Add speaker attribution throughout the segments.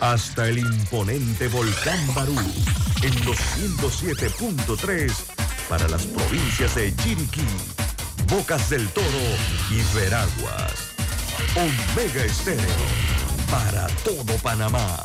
Speaker 1: hasta el imponente volcán Barú en los 107.3 para las provincias de Chiriquí, Bocas del Toro y Veraguas. Omega Estéreo para todo Panamá.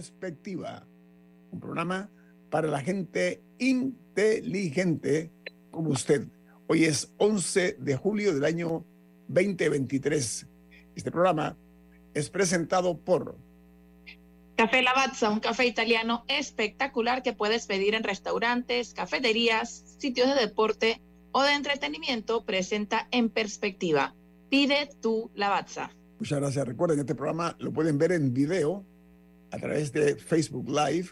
Speaker 2: Perspectiva, un programa para la gente inteligente como usted. Hoy es 11 de julio del año 2023. Este programa es presentado por
Speaker 3: Café Lavazza, un café italiano espectacular que puedes pedir en restaurantes, cafeterías, sitios de deporte o de entretenimiento, presenta en perspectiva. Pide tu Lavazza.
Speaker 2: Muchas gracias. Recuerden, este programa lo pueden ver en video a través de Facebook Live,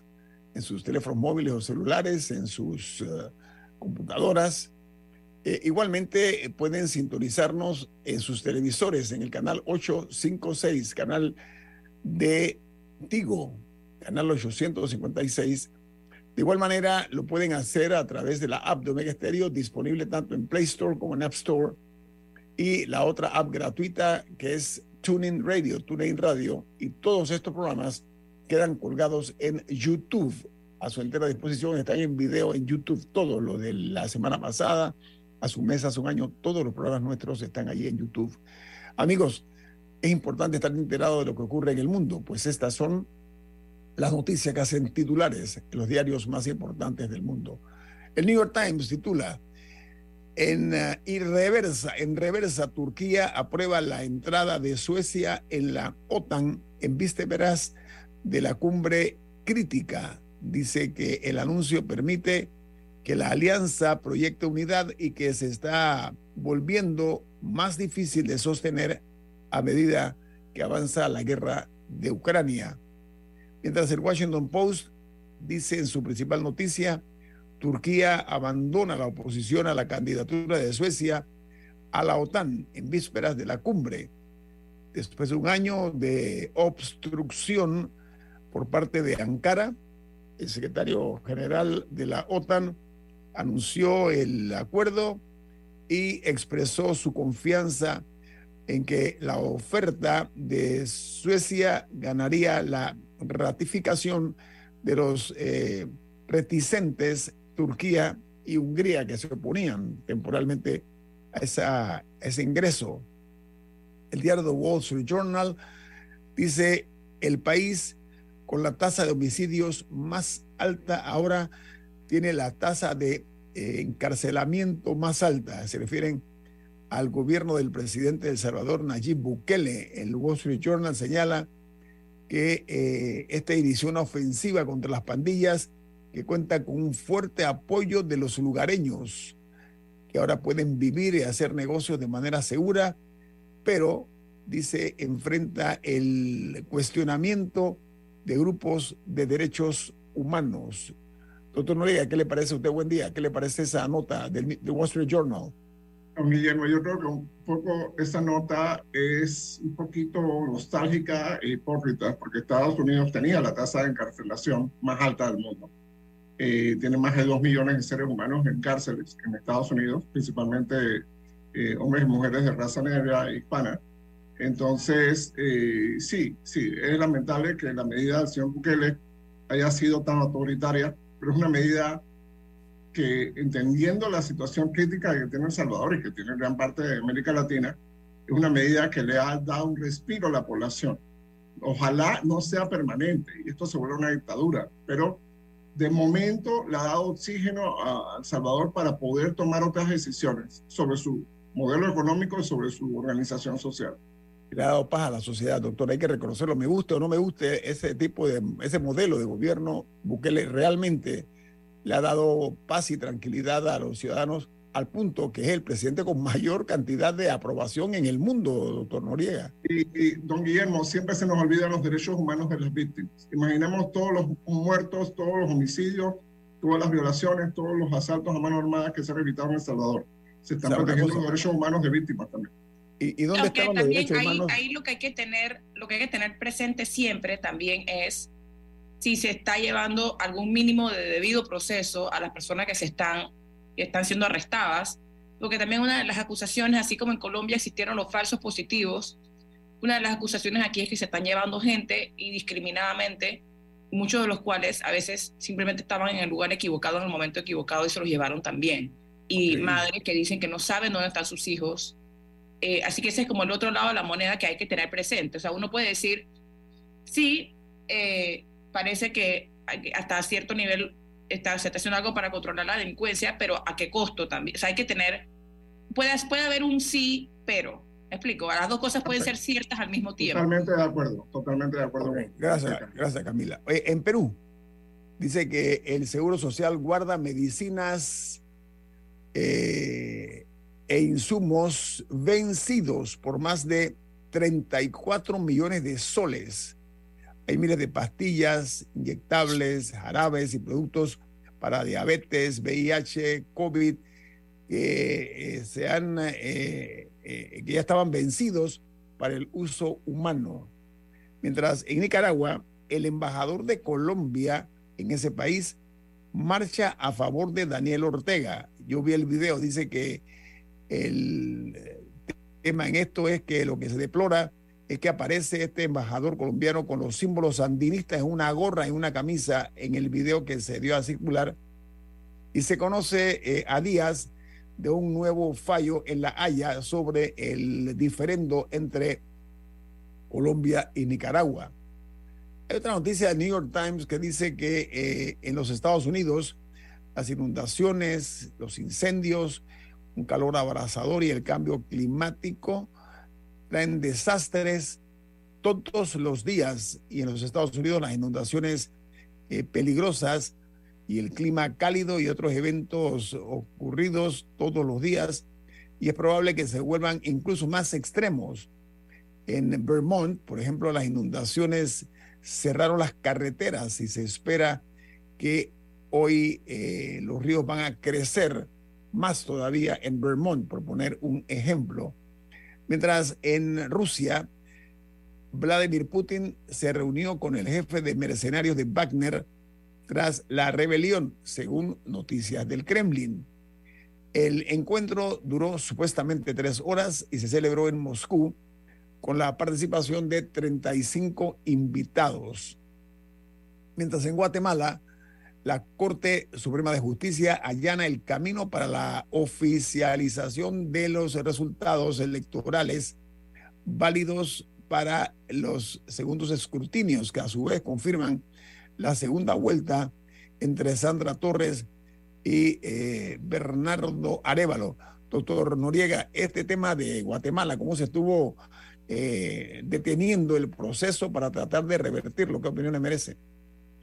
Speaker 2: en sus teléfonos móviles o celulares, en sus eh, computadoras. Eh, igualmente eh, pueden sintonizarnos en sus televisores en el canal 856, canal de Tigo, canal 856. De igual manera, lo pueden hacer a través de la app de Omega Stereo, disponible tanto en Play Store como en App Store. Y la otra app gratuita que es TuneIn Radio, TuneIn Radio. Y todos estos programas quedan colgados en YouTube. A su entera disposición están en video en YouTube. Todo lo de la semana pasada, a su mes, hace un año, todos los programas nuestros están allí en YouTube. Amigos, es importante estar enterado de lo que ocurre en el mundo, pues estas son las noticias que hacen titulares en los diarios más importantes del mundo. El New York Times titula en y reversa, en reversa, Turquía aprueba la entrada de Suecia en la OTAN en vísperas de la cumbre crítica. Dice que el anuncio permite que la alianza proyecte unidad y que se está volviendo más difícil de sostener a medida que avanza la guerra de Ucrania. Mientras el Washington Post dice en su principal noticia, Turquía abandona la oposición a la candidatura de Suecia a la OTAN en vísperas de la cumbre. Después de un año de obstrucción por parte de Ankara, el secretario general de la OTAN anunció el acuerdo y expresó su confianza en que la oferta de Suecia ganaría la ratificación de los eh, reticentes Turquía y Hungría que se oponían temporalmente a, esa, ese ingreso. El diario Wall Street Journal dice el país con la tasa de homicidios más alta ahora tiene la tasa de eh, encarcelamiento más alta. Se refieren al gobierno del presidente de El Salvador, Nayib Bukele. El Wall Street Journal señala que eh, esta inició una ofensiva contra las pandillas que cuenta con un fuerte apoyo de los lugareños, que ahora pueden vivir y hacer negocios de manera segura, pero, dice, enfrenta el cuestionamiento de grupos de derechos humanos. Doctor Noriega, ¿qué le parece a usted? Buen día. ¿Qué le parece esa nota del, del Wall Street Journal?
Speaker 4: Don Guillermo, yo creo que un poco esa nota es un poquito nostálgica e hipócrita, porque Estados Unidos tenía la tasa de encarcelación más alta del mundo. Eh, tiene más de dos millones de seres humanos en cárceles en Estados Unidos, principalmente eh, hombres y mujeres de raza negra e hispana. Entonces, eh, sí, sí, es lamentable que la medida del señor Bukele haya sido tan autoritaria, pero es una medida que, entendiendo la situación crítica que tiene El Salvador y que tiene gran parte de América Latina, es una medida que le ha dado un respiro a la población. Ojalá no sea permanente y esto se vuelva una dictadura, pero de momento le ha dado oxígeno a El Salvador para poder tomar otras decisiones sobre su modelo económico y sobre su organización social
Speaker 2: le ha dado paz a la sociedad, doctor. Hay que reconocerlo. Me guste o no me guste ese tipo de, ese modelo de gobierno, Bukele realmente le ha dado paz y tranquilidad a los ciudadanos al punto que es el presidente con mayor cantidad de aprobación en el mundo, doctor Noriega.
Speaker 4: Y, don Guillermo, siempre se nos olvidan los derechos humanos de las víctimas. Imaginemos todos los muertos, todos los homicidios, todas las violaciones, todos los asaltos a mano armada que se han evitado en El Salvador. Se están protegiendo los derechos humanos de víctimas también.
Speaker 2: ¿Y, dónde estaban los derechos
Speaker 5: ahí,
Speaker 2: humanos?
Speaker 5: ahí lo que hay que tener, lo que hay que tener presente siempre también es si se está llevando algún mínimo de debido proceso a las personas que se están, que están siendo arrestadas, porque también una de las acusaciones, así como en Colombia existieron los falsos positivos, una de las acusaciones aquí es que se están llevando gente indiscriminadamente, muchos de los cuales a veces simplemente estaban en el lugar equivocado en el momento equivocado y se los llevaron también. Y madres que dicen que no saben dónde están sus hijos eh, así que ese es como el otro lado de la moneda que hay que tener presente. O sea, uno puede decir, sí, eh, parece que hasta cierto nivel está, se está haciendo algo para controlar la delincuencia, pero ¿a qué costo también? O sea, hay que tener, puede, puede haber un sí, pero. ¿Me explico? Las dos cosas pueden ser ciertas al mismo tiempo.
Speaker 4: Totalmente de acuerdo, totalmente de acuerdo.
Speaker 2: Gracias, gracias Camila. en Perú, dice que el Seguro Social guarda medicinas eh, e insumos vencidos por más de 34 millones de soles. Hay miles de pastillas, inyectables, jarabes y productos para diabetes, VIH, COVID, que, eh, se han, eh, eh, que ya estaban vencidos para el uso humano. Mientras en Nicaragua, el embajador de Colombia en ese país marcha a favor de Daniel Ortega. Yo vi el video, dice que el eh, tema en esto es que lo que se deplora es que aparece este embajador colombiano con los símbolos sandinistas en una gorra y una camisa en el video que se dio a circular. Y se conoce eh, a días de un nuevo fallo en La Haya sobre el diferendo entre Colombia y Nicaragua. Hay otra noticia del New York Times que dice que eh, en los Estados Unidos las inundaciones, los incendios, un calor abrasador y el cambio climático traen desastres todos los días. Y en los Estados Unidos las inundaciones eh, peligrosas y el clima cálido y otros eventos ocurridos todos los días. Y es probable que se vuelvan incluso más extremos. En Vermont, por ejemplo, las inundaciones cerraron las carreteras y se espera que hoy eh, los ríos van a crecer más todavía en Vermont, por poner un ejemplo. Mientras en Rusia, Vladimir Putin se reunió con el jefe de mercenarios de Wagner tras la rebelión, según noticias del Kremlin. El encuentro duró supuestamente tres horas y se celebró en Moscú con la participación de 35 invitados. Mientras en Guatemala, la Corte Suprema de Justicia allana el camino para la oficialización de los resultados electorales válidos para los segundos escrutinios, que a su vez confirman la segunda vuelta entre Sandra Torres y eh, Bernardo Arevalo. Doctor Noriega, este tema de Guatemala, ¿cómo se estuvo eh, deteniendo el proceso para tratar de revertirlo? ¿Qué opinión le merece?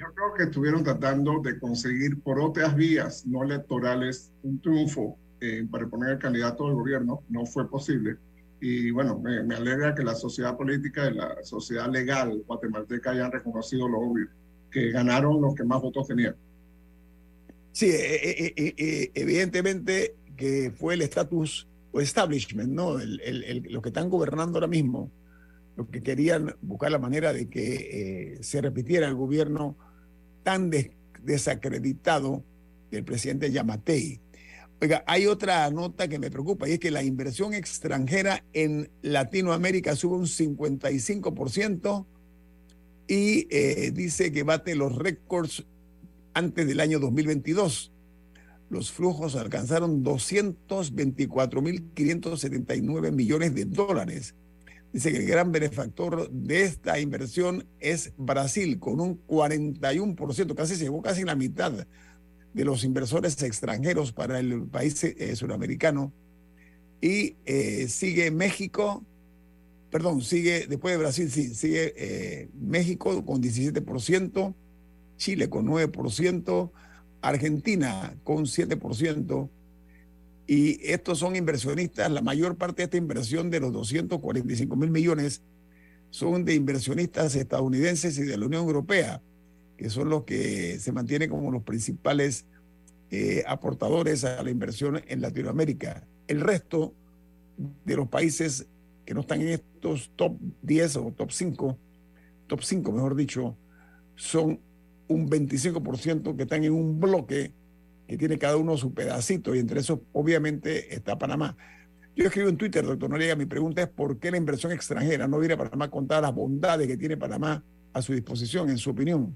Speaker 4: Yo creo que estuvieron tratando de conseguir por otras vías no electorales un triunfo eh, para poner el candidato del gobierno. No fue posible. Y bueno, me, alegra que la sociedad política y la sociedad legal guatemalteca hayan reconocido lo obvio, que ganaron los que más votos tenían.
Speaker 2: Sí, eh, eh, evidentemente que fue el estatus o establishment, ¿no? El, el, el, los que están gobernando ahora mismo, los que querían buscar la manera de que eh, se repitiera el gobierno tan des, desacreditado del presidente Yamatei. Oiga, hay otra nota que me preocupa y es que la inversión extranjera en Latinoamérica sube un 55% y eh, dice que bate los récords antes del año 2022. Los flujos alcanzaron 224.579 millones de dólares. Dice que el gran benefactor de esta inversión es Brasil, con un 41%, casi se llevó casi la mitad de los inversores extranjeros para el país eh, sudamericano. Y eh, sigue México, perdón, sigue, después de Brasil, sí, sigue eh, México con 17%, Chile con 9%, Argentina con 7%. Y estos son inversionistas, la mayor parte de esta inversión de los 245 mil millones son de inversionistas estadounidenses y de la Unión Europea, que son los que se mantienen como los principales eh, aportadores a la inversión en Latinoamérica. El resto de los países que no están en estos top 10 o top 5, top 5 mejor dicho, son un 25% que están en un bloque que tiene cada uno su pedacito y entre esos obviamente está Panamá. Yo escribo en Twitter, doctor Noriega, mi pregunta es por qué la inversión extranjera no viene a Panamá con todas las bondades que tiene Panamá a su disposición, en su opinión.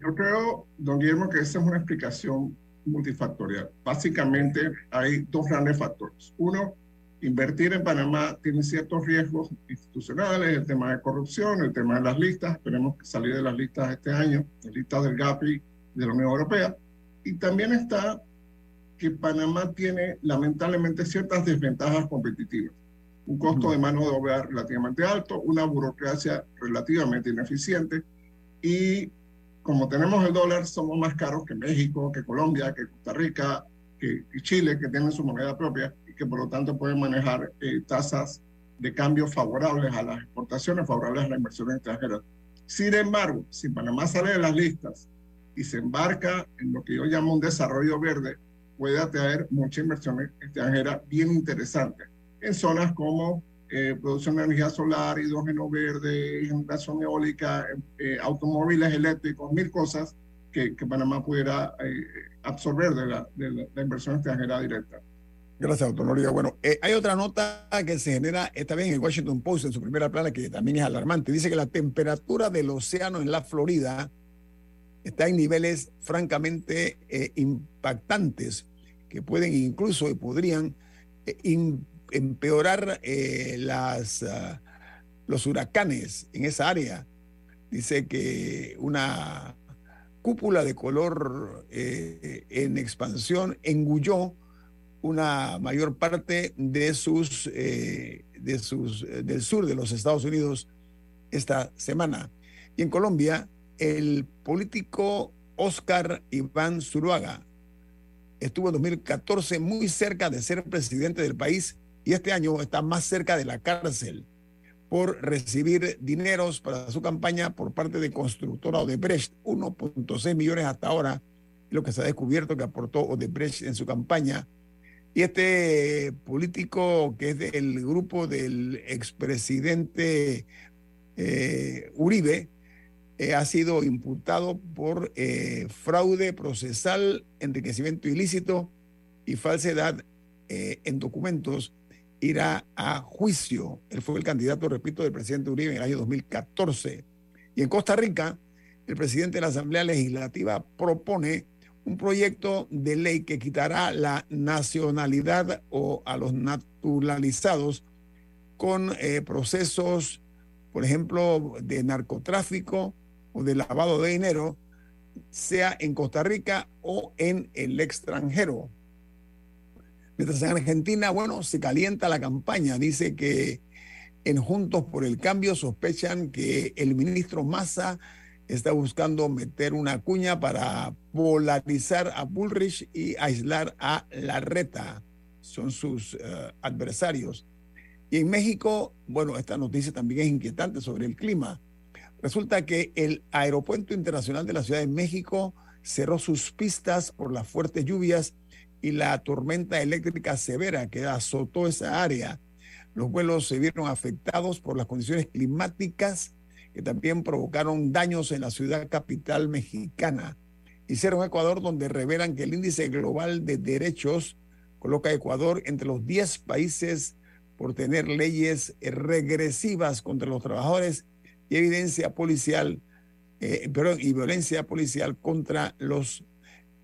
Speaker 4: Yo creo, don Guillermo, que esa es una explicación multifactorial. Básicamente hay dos grandes factores. Uno, invertir en Panamá tiene ciertos riesgos institucionales, el tema de corrupción, el tema de las listas, tenemos que salir de las listas este año, las listas del GAPI de la Unión Europea, y también está que Panamá tiene lamentablemente ciertas desventajas competitivas. Un costo de mano de obra relativamente alto, una burocracia relativamente ineficiente y como tenemos el dólar, somos más caros que México, que Colombia, que Costa Rica, que, Chile, que tienen su moneda propia y que por lo tanto pueden manejar eh, tasas de cambio favorables a las exportaciones, favorables a la inversión extranjera. Sin embargo, si Panamá sale de las listas y se embarca en lo que yo llamo un desarrollo verde, puede atraer mucha inversión extranjera bien interesante en zonas como eh, producción de energía solar, hidrógeno verde, generación eólica, eh, automóviles eléctricos, mil cosas que, que Panamá pudiera eh, absorber de la, de la, inversión extranjera directa.
Speaker 2: Gracias, doctor Noriega. Bueno, hay otra nota que se genera esta vez en el Washington Post, en su primera plana, que también es alarmante. Dice que la temperatura del océano en la Florida está en niveles francamente eh, impactantes que pueden incluso y podrían eh, empeorar eh, las, uh, los huracanes en esa área. Dice que una cúpula de color en expansión engulló una mayor parte de sus, de sus del sur de los Estados Unidos esta semana. Y en Colombia el político Oscar Iván Zuruaga estuvo en 2014 muy cerca de ser presidente del país y este año está más cerca de la cárcel por recibir dineros para su campaña por parte de constructora Odebrecht, 1.6 millones hasta ahora, lo que se ha descubierto que aportó Odebrecht en su campaña. Y este político que es del grupo del expresidente eh, Uribe, eh, ha sido imputado por eh, fraude procesal, enriquecimiento ilícito y falsedad eh, en documentos, irá a juicio. Él fue el candidato, repito, del presidente Uribe en el año 2014. Y en Costa Rica, el presidente de la Asamblea Legislativa propone un proyecto de ley que quitará la nacionalidad o a los naturalizados con procesos, por ejemplo, de narcotráfico, o de lavado de dinero, sea en Costa Rica o en el extranjero. Mientras en Argentina, bueno, se calienta la campaña. Dice que en Juntos por el Cambio sospechan que el ministro Massa está buscando meter una cuña para polarizar a Bullrich y aislar a Larreta. Son sus uh, adversarios. Y en México, bueno, esta noticia también es inquietante sobre el clima. Resulta que el Aeropuerto Internacional de la Ciudad de México cerró sus pistas por las fuertes lluvias y la tormenta eléctrica severa que azotó esa área. Los vuelos se vieron afectados por las condiciones climáticas que también provocaron daños en la ciudad capital mexicana. Hicieron Ecuador donde revelan que el índice global de derechos coloca a Ecuador entre los 10 países por tener leyes regresivas contra los trabajadores y evidencia policial, eh, perdón, y violencia policial contra los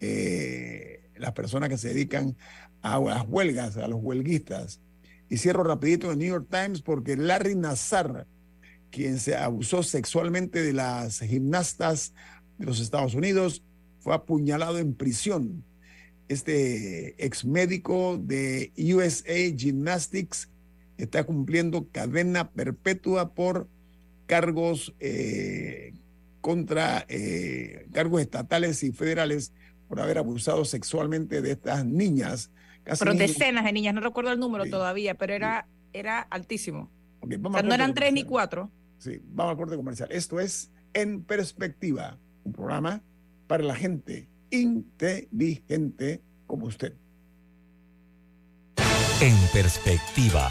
Speaker 2: eh, las personas que se dedican a las huelgas, a los huelguistas. Y cierro rapidito en el New York Times porque Larry Nassar, quien se abusó sexualmente de las gimnastas de los Estados Unidos, fue apuñalado en prisión. Este ex médico de USA Gymnastics está cumpliendo cadena perpetua por cargos eh, contra eh, cargos estatales y federales por haber abusado sexualmente de estas niñas.
Speaker 6: pero decenas de niñas, no recuerdo el número todavía, pero era, era altísimo. no eran tres ni cuatro.
Speaker 2: Sí, vamos al corte comercial. Esto es En Perspectiva, un programa para la gente inteligente como usted.
Speaker 7: En Perspectiva.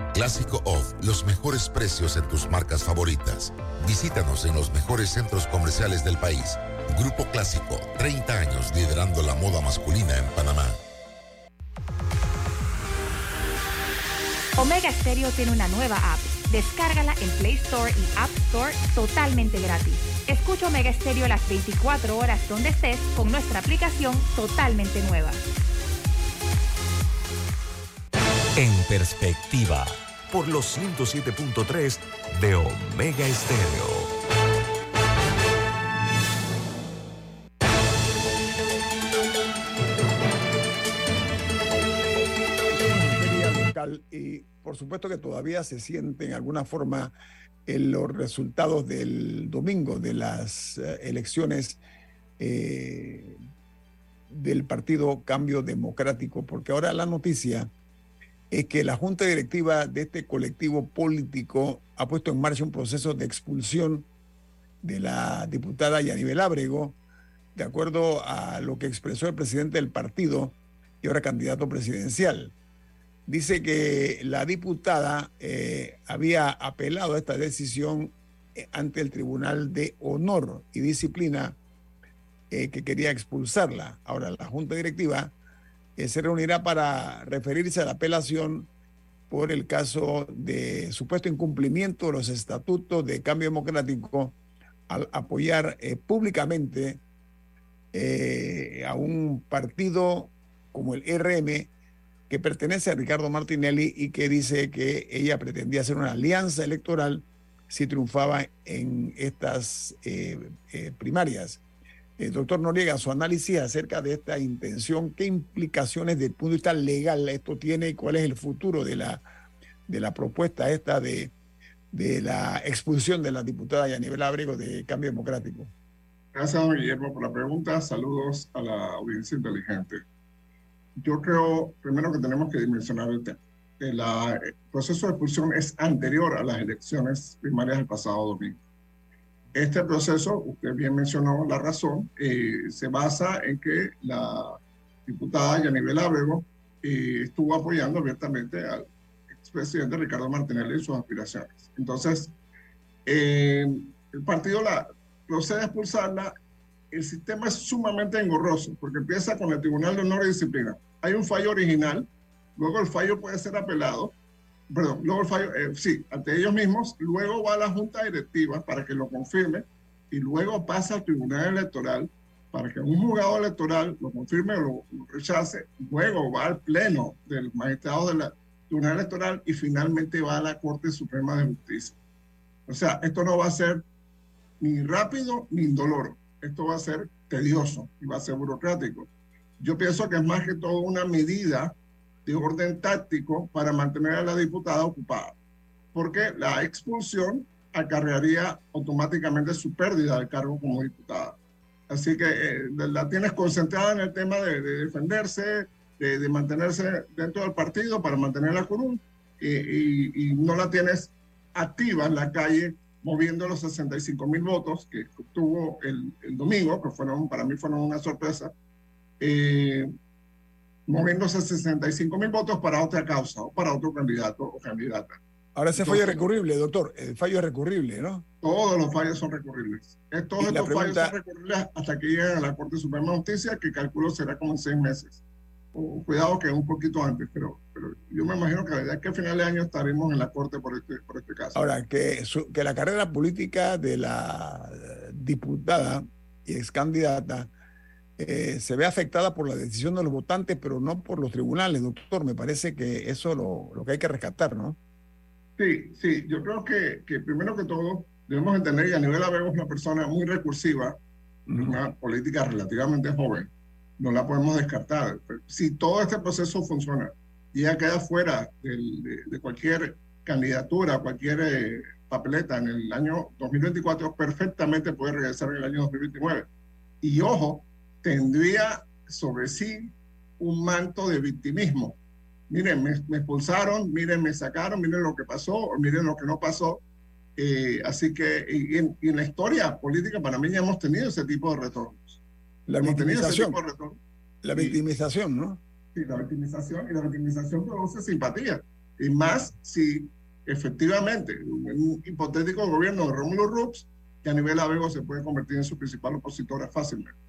Speaker 8: Clásico Off, los mejores precios en tus marcas favoritas. Visítanos en los mejores centros comerciales del país. Grupo Clásico, 30 años liderando la moda masculina en Panamá.
Speaker 9: Omega Stereo tiene una nueva app. Descárgala en Play Store y App Store totalmente gratis. Escucha Omega Stereo las 24 horas donde estés con nuestra aplicación totalmente nueva.
Speaker 7: En perspectiva.
Speaker 1: Por los 107.3 de Omega Estéreo.
Speaker 2: y por supuesto que todavía se siente en alguna forma en los resultados del domingo de las eh, elecciones eh, del Partido Cambio Democrático, porque ahora la noticia es que la Junta Directiva de este colectivo político ha puesto en marcha un proceso de expulsión de la diputada Yanibel Ábrego, de acuerdo a lo que expresó el presidente del partido y ahora candidato presidencial dice que la diputada eh, había apelado a esta decisión eh, ante el Tribunal de Honor y Disciplina eh, que quería expulsarla. Ahora, la Junta Directiva se reunirá para referirse a la apelación por el caso de supuesto incumplimiento de los estatutos de cambio democrático al apoyar públicamente a un partido como el RM que pertenece a Ricardo Martinelli y que dice que ella pretendía hacer una alianza electoral si triunfaba en estas eh, eh, primarias. Eh, doctor Noriega, su análisis acerca de esta intención, qué implicaciones desde el punto de vista legal esto tiene y cuál es el futuro de la, de la propuesta esta de, de la expulsión de la diputada Yanibel Abrego de Cambio Democrático.
Speaker 4: Gracias, don Guillermo, por la pregunta. Saludos a la audiencia inteligente yo creo, primero que tenemos que dimensionar el tema. El, proceso de expulsión es anterior a las elecciones primarias del pasado domingo. Este proceso, usted bien mencionó la razón, eh, se basa en que la diputada Yanibel Ábrego eh, estuvo apoyando abiertamente al expresidente Ricardo Martinelli en sus aspiraciones. Entonces, eh, el partido la procede a expulsarla. El sistema es sumamente engorroso porque empieza con el Tribunal de Honor y Disciplina. Hay un fallo original, luego el fallo puede ser apelado perdón, luego el fallo, eh, sí, ante ellos mismos, luego va a la Junta Directiva para que lo confirme y luego pasa al Tribunal Electoral para que un juzgado electoral lo confirme o lo, rechace, luego va al Pleno del magistrado del Tribunal Electoral y finalmente va a la Corte Suprema de Justicia. O sea, esto no va a ser ni rápido ni indoloro. Esto va a ser tedioso y va a ser burocrático. Yo pienso que es más que todo una medida de orden táctico para mantener a la diputada ocupada, porque la expulsión acarrearía automáticamente su pérdida de cargo como diputada. Así que eh, la tienes concentrada en el tema de, defenderse, de, mantenerse dentro del partido para mantener la curul y, no la tienes activa en la calle moviendo los 65 mil votos que obtuvo el, el, domingo, que fueron, para mí fueron una sorpresa. Eh, moviéndose 65 mil votos para otra causa o para otro candidato o candidata.
Speaker 2: Ahora ese fallo es recurrible, doctor. El fallo es recurrible, ¿no?
Speaker 4: Todos los fallos son recurribles. Todos estos fallos son recurribles hasta que lleguen a la Corte Suprema de Justicia, que calculo será como en seis meses. cuidado que un poquito antes, pero, pero yo me imagino que a que a final de año estaremos en la Corte por este, por este caso.
Speaker 2: Ahora, que, que la carrera política de la diputada y ex candidata eh, se ve afectada por la decisión de los votantes, pero no por los tribunales, doctor. Me parece que eso es lo, lo que hay que rescatar, ¿no?
Speaker 4: Sí, sí, yo creo que, que primero que todo debemos entender que a nivel es una persona muy recursiva, una política relativamente joven, no la podemos descartar. Si todo este proceso funciona y ella queda fuera de, cualquier candidatura, cualquier eh, papeleta en el año 2024, perfectamente puede regresar en el año 2029. Y ojo, tendría sobre sí un manto de victimismo. Miren, me, expulsaron, miren, me sacaron, miren lo que pasó, miren lo que no pasó. Eh, así que en, la historia política para mí ya hemos tenido ese tipo de retornos.
Speaker 2: La victimización. La victimización, ¿no?
Speaker 4: Sí, la victimización y la victimización produce simpatía. Y más si efectivamente un hipotético gobierno de Rómulo Rux, que a nivel Avego se puede convertir en su principal opositora fácilmente.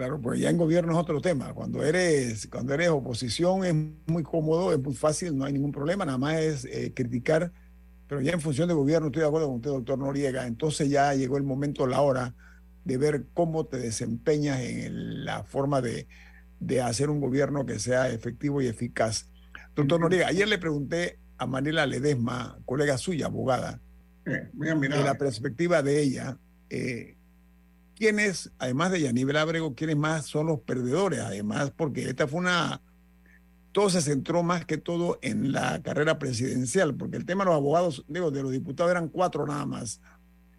Speaker 2: Claro, pues ya en gobierno es otro tema. Cuando eres, cuando eres oposición es muy cómodo, es muy fácil, no hay ningún problema, nada más es eh, criticar. Pero ya en función de gobierno, estoy de acuerdo con usted, doctor Noriega, entonces ya llegó el momento, la hora de ver cómo te desempeñas en la forma de, de hacer un gobierno que sea efectivo y eficaz. Doctor Noriega, ayer le pregunté a Manila Ledesma, colega suya, abogada, de la perspectiva de ella, eh, ¿Quiénes, además de Yaníbal Ábrego, quiénes más son los perdedores? Además, porque esta fue una... Todo se centró más que todo en la carrera presidencial, porque el tema de los abogados, digo, de los diputados eran cuatro nada más.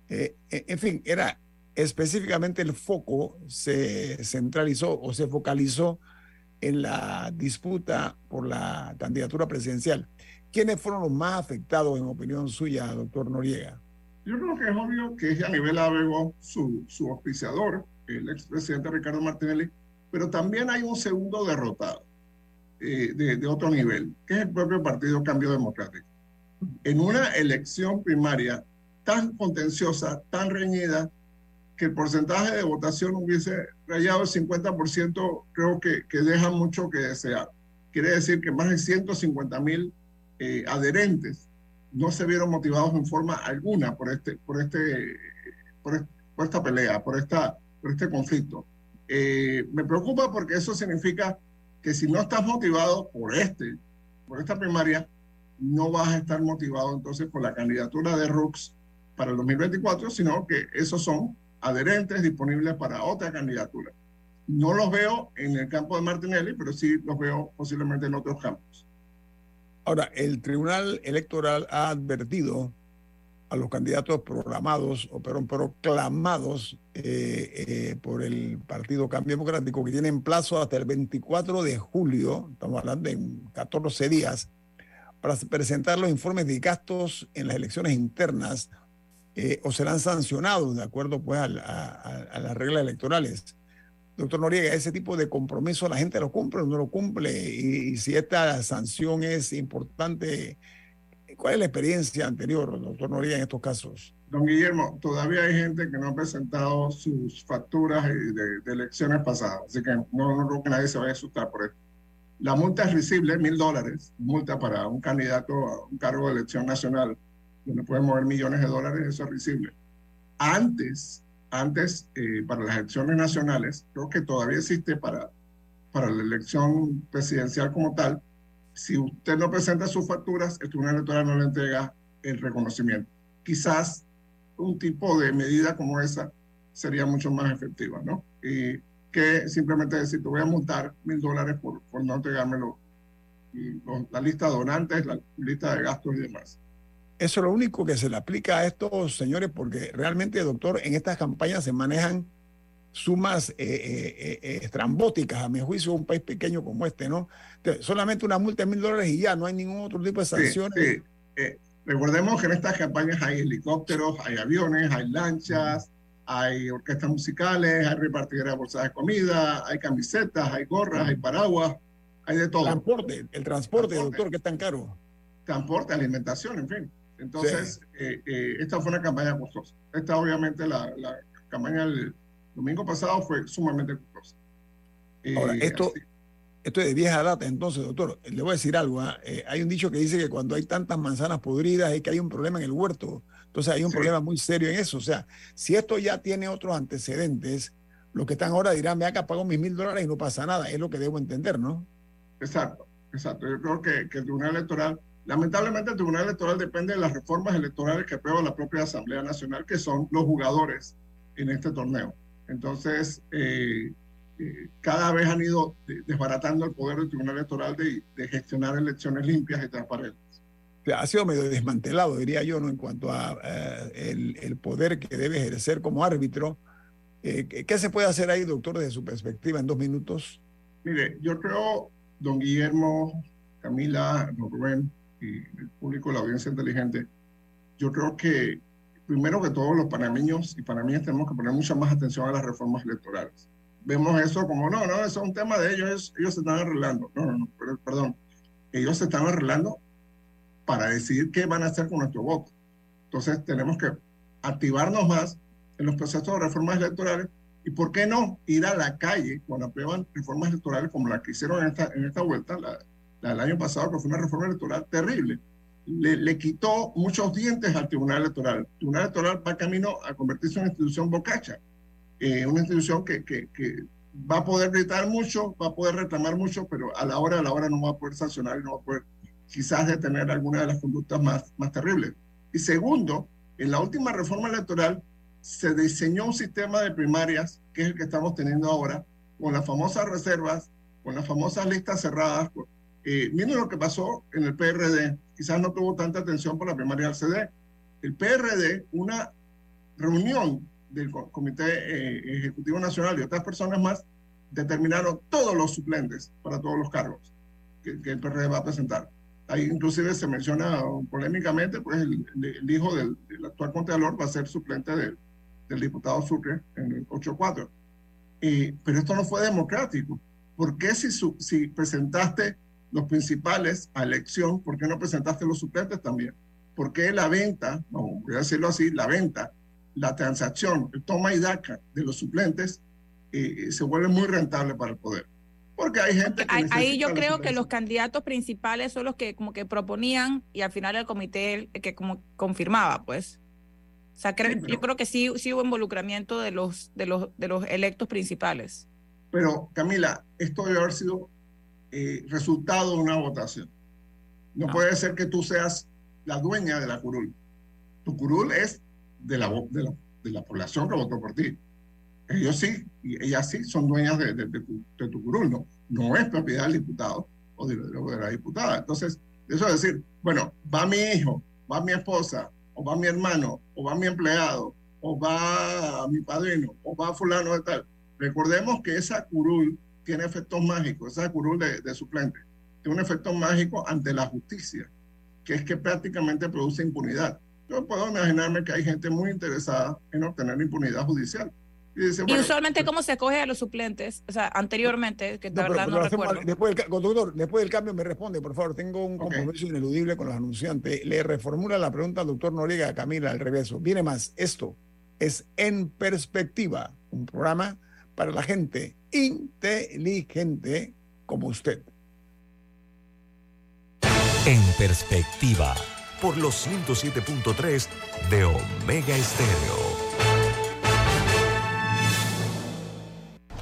Speaker 2: Eh, eh, en fin, era específicamente el foco se centralizó o se focalizó en la disputa por la candidatura presidencial. ¿Quiénes fueron los más afectados, en opinión suya, doctor Noriega?
Speaker 4: Yo creo que es obvio que es a nivel Abego su, su auspiciador, el expresidente Ricardo Martinelli, pero también hay un segundo derrotado eh, de, de, otro nivel, que es el propio Partido Cambio Democrático. En una elección primaria tan contenciosa, tan reñida, que el porcentaje de votación hubiese rayado el 50%, creo que, que deja mucho que desear. Quiere decir que más de 150 mil eh, adherentes no se vieron motivados en forma alguna por este, por este, por, esta pelea, por esta, por este conflicto. Eh, me preocupa porque eso significa que si no estás motivado por este, por esta primaria, no vas a estar motivado entonces por la candidatura de Rux para el 2024, sino que esos son adherentes disponibles para otra candidatura. No los veo en el campo de Martinelli, pero sí los veo posiblemente en otros campos.
Speaker 2: Ahora, el Tribunal Electoral ha advertido a los candidatos programados o proclamados eh, eh, por el Partido Cambio Democrático que tienen plazo hasta el 24 de julio, estamos hablando de 14 días, para presentar los informes de gastos en las elecciones internas eh, o serán sancionados de acuerdo pues a, las reglas electorales. Doctor Noriega, ese tipo de compromiso la gente lo cumple o no lo cumple y, si esta sanción es importante, ¿cuál es la experiencia anterior, doctor Noriega, en estos casos?
Speaker 4: Don Guillermo, todavía hay gente que no ha presentado sus facturas de, elecciones pasadas, así que no, no, creo que nadie se vaya a asustar por esto. La multa es risible, mil dólares, multa para un candidato a un cargo de elección nacional donde pueden mover millones de dólares, eso es risible. Antes, antes eh, para las elecciones nacionales, creo que todavía existe para, para la elección presidencial como tal, si usted no presenta sus facturas, el Tribunal Electoral no le entrega el reconocimiento. Quizás un tipo de medida como esa sería mucho más efectiva, ¿no? Y que simplemente decir, te voy a multar mil dólares por, por no entregármelo. Y, la lista de donantes, la lista de gastos y demás.
Speaker 2: Eso es lo único que se le aplica a estos señores, porque realmente, doctor, en estas campañas se manejan sumas eh, eh, eh, estrambóticas, a mi juicio, un país pequeño como este, ¿no? solamente una multa de mil dólares y ya, no hay ningún otro tipo de sanciones.
Speaker 4: recordemos que en estas campañas hay helicópteros, hay aviones, hay lanchas, hay orquestas musicales, hay repartidoras de bolsas de comida, hay camisetas, hay gorras, hay paraguas, hay de todo.
Speaker 2: Transporte, el transporte, doctor, que es tan caro.
Speaker 4: Transporte, alimentación, en fin. Entonces, eh, eh, esta fue una campaña costosa. Esta, obviamente, la, la campaña del domingo pasado fue sumamente costosa.
Speaker 2: Ahora, eh, esto, esto es de vieja data, entonces, doctor, le voy a decir algo. ¿ah? hay un dicho que dice que cuando hay tantas manzanas podridas es que hay un problema en el huerto. Entonces, hay un problema muy serio en eso. O sea, si esto ya tiene otros antecedentes, los que están ahora dirán, me acá pago mis mil dólares y no pasa nada. Es lo que debo entender, ¿no?
Speaker 4: Exacto, exacto. Yo creo que, que el Tribunal Electoral Lamentablemente el Tribunal Electoral depende de las reformas electorales que aprueba la propia Asamblea Nacional, que son los jugadores en este torneo. Entonces, eh, eh, cada vez han ido desbaratando el poder del Tribunal Electoral de, gestionar elecciones limpias y transparentes.
Speaker 2: Ha sido medio desmantelado, diría yo, ¿no? en cuanto a eh, el, poder que debe ejercer como árbitro. ¿Qué se puede hacer ahí, doctor, desde su perspectiva, en dos minutos?
Speaker 4: Mire, yo creo, don Guillermo, Camila, Rubén, y el público, la audiencia inteligente, yo creo que primero que todos los panameños y panameñas tenemos que poner mucha más atención a las reformas electorales. Vemos eso como, no, no, eso es un tema de ellos, ellos se están arreglando. No, no, no, perdón, ellos se están arreglando para decidir qué van a hacer con nuestro voto. Entonces tenemos que activarnos más en los procesos de reformas electorales y, ¿por qué no ir a la calle cuando aprueban reformas electorales como la que hicieron en esta, en esta vuelta, la, la del año pasado, que fue una reforma electoral terrible. Le, quitó muchos dientes al Tribunal Electoral. El Tribunal Electoral va camino a convertirse en una institución bocacha, eh, una institución que, que, que, va a poder gritar mucho, va a poder reclamar mucho, pero a la hora a la hora no va a poder sancionar y no va a poder quizás detener alguna de las conductas más, más terribles. Y segundo, en la última reforma electoral se diseñó un sistema de primarias, que es el que estamos teniendo ahora, con las famosas reservas, con las famosas listas cerradas, eh, miren lo que pasó en el PRD. Quizás no tuvo tanta atención por la primaria del CD. El PRD, una reunión del Comité eh, Ejecutivo Nacional y otras personas más, determinaron todos los suplentes para todos los cargos que, el PRD va a presentar. Ahí inclusive se menciona polémicamente, pues el, hijo del, actual contralor va a ser suplente del, del diputado Sucre en el 8-4. pero esto no fue democrático. ¿Por qué si, si presentaste los principales a elección, ¿por qué no presentaste los suplentes también? ¿Por qué la venta, no, voy a decirlo así, la venta, la transacción, el toma y daca de los suplentes eh, se vuelve muy rentable para el poder? Porque hay gente
Speaker 6: que Ahí yo creo que los candidatos principales son los que como que proponían y al final el comité que como confirmaba, pues. O sea, yo creo que sí, sí hubo involucramiento de los, de, los, de los electos principales.
Speaker 4: Pero, Camila, esto debe haber sido eh, resultado de una votación. No ah. puede ser que tú seas la dueña de la curul. Tu curul es de la, de la, de la población que votó por ti. Ellos sí, y ellas sí son dueñas de, de, tu, de, tu, curul, ¿no? No es propiedad del diputado o de, la diputada. Entonces, eso es decir, bueno, va mi hijo, va mi esposa, o va mi hermano, o va mi empleado, o va mi padrino, o va fulano de tal. Recordemos que esa curul tiene efectos mágicos, esa curul de, de suplente, tiene un efecto mágico ante la justicia, que es que prácticamente produce impunidad. Yo puedo imaginarme que hay gente muy interesada en obtener impunidad judicial. Y, dice,
Speaker 6: Y
Speaker 4: bueno,
Speaker 6: usualmente, ¿cómo se escoge a los suplentes? O sea, anteriormente, que
Speaker 2: No, pero-
Speaker 6: verdad
Speaker 2: pero
Speaker 6: no
Speaker 2: hacemos-
Speaker 6: recuerdo.
Speaker 2: después, del, doctor, después del cambio me responde, por favor. Tengo un compromiso ineludible con los anunciantes. Le reformula la pregunta al doctor Noriega a Camila al revés. Viene más. Esto es En Perspectiva, un programa para la gente inteligente como usted.
Speaker 7: En perspectiva.
Speaker 1: Por los 107.3 de Omega Estéreo.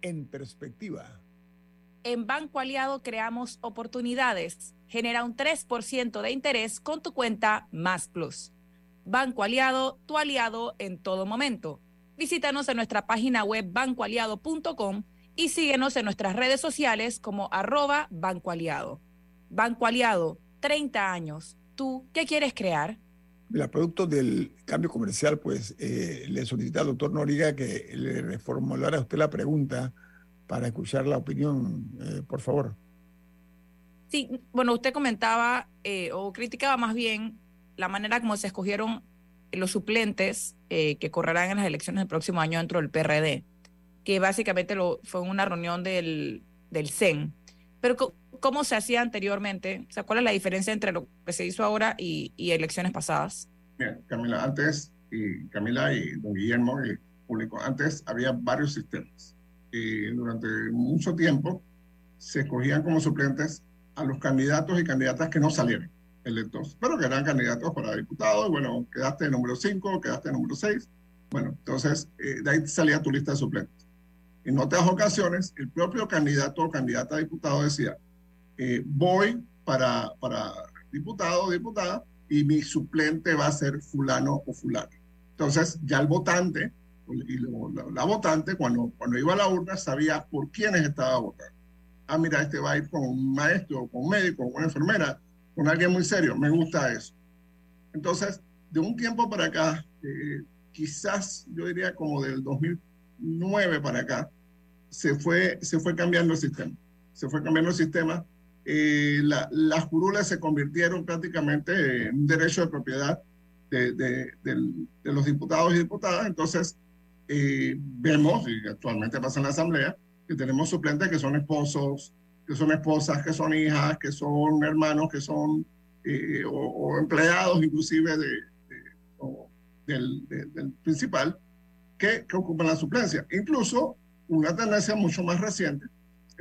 Speaker 2: En Perspectiva.
Speaker 6: En Banco Aliado creamos oportunidades. Genera un 3% de interés con tu cuenta Más Plus. Banco Aliado, tu aliado en todo momento. Visítanos en nuestra página web bancoaliado.com y síguenos en nuestras redes sociales como arroba Banco Aliado. Banco Aliado, 30 años. ¿Tú qué quieres crear?
Speaker 2: Mira, producto del cambio comercial, pues eh, le solicité al doctor Noriga que le reformulara a usted la pregunta para escuchar la opinión, eh, por favor.
Speaker 6: Sí, bueno, usted comentaba eh, o criticaba más bien la manera como se escogieron los suplentes eh, que correrán en las elecciones del próximo año dentro del PRD, que básicamente lo, fue una reunión del, del CEN. Pero ¿cómo se hacía anteriormente? O sea, ¿cuál es la diferencia entre lo que se hizo ahora y, y elecciones pasadas?
Speaker 4: Bien, Camila, antes, y Camila y don Guillermo, el público, antes había varios sistemas. Y durante mucho tiempo se escogían como suplentes a los candidatos y candidatas que no salieron electos, pero que eran candidatos para diputados. Bueno, quedaste número 5, quedaste número 6. Bueno, entonces eh, de ahí salía tu lista de suplentes. En otras ocasiones, el propio candidato o candidata a diputado decía, eh, voy para, para diputado o diputada y mi suplente va a ser fulano o fulano. Entonces, ya el votante y lo- la, la votante, cuando, cuando iba a la urna, sabía por quiénes estaba votando. Ah, mira, este va a ir con un maestro, con un médico, con una enfermera, con alguien muy serio. Me gusta eso. Entonces, de un tiempo para acá, eh, quizás yo diría como del 2009 para acá, se fue, se fue cambiando el sistema. Se fue cambiando el sistema. Eh, la- las curulas se convirtieron prácticamente en un derecho de propiedad de, de- del- de los diputados y diputadas. Entonces, eh, vemos, y actualmente pasa en la Asamblea, que tenemos suplentes que son esposos, que son esposas, que son hijas, que son hermanos, que son eh, o, o empleados inclusive de, de- o del, de- del principal, que, que ocupan la suplencia. Incluso una tendencia mucho más reciente,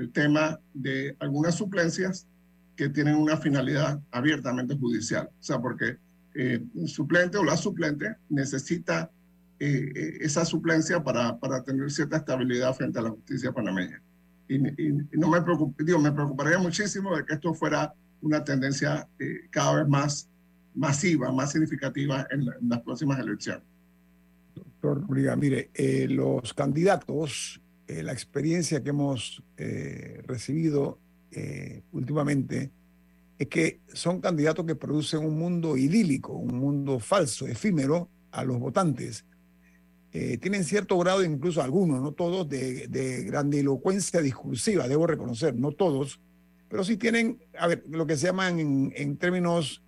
Speaker 4: el tema de algunas suplencias que tienen una finalidad abiertamente judicial. O sea, porque eh, el suplente o la suplente necesita eh, eh, esa suplencia para, para tener cierta estabilidad frente a la justicia panameña. Y, y- y no me preocuparía muchísimo de que esto fuera una tendencia cada vez más masiva, más significativa en, la- en las próximas elecciones.
Speaker 2: Doctor Noriega, mire, los candidatos, eh, la experiencia que hemos eh, recibido eh, últimamente es que son candidatos que producen un mundo idílico, un mundo falso, efímero a los votantes. Tienen cierto grado, incluso algunos, no todos, de, de grandilocuencia discursiva, debo reconocer, no todos, pero sí tienen, a ver, lo que se llaman en, términos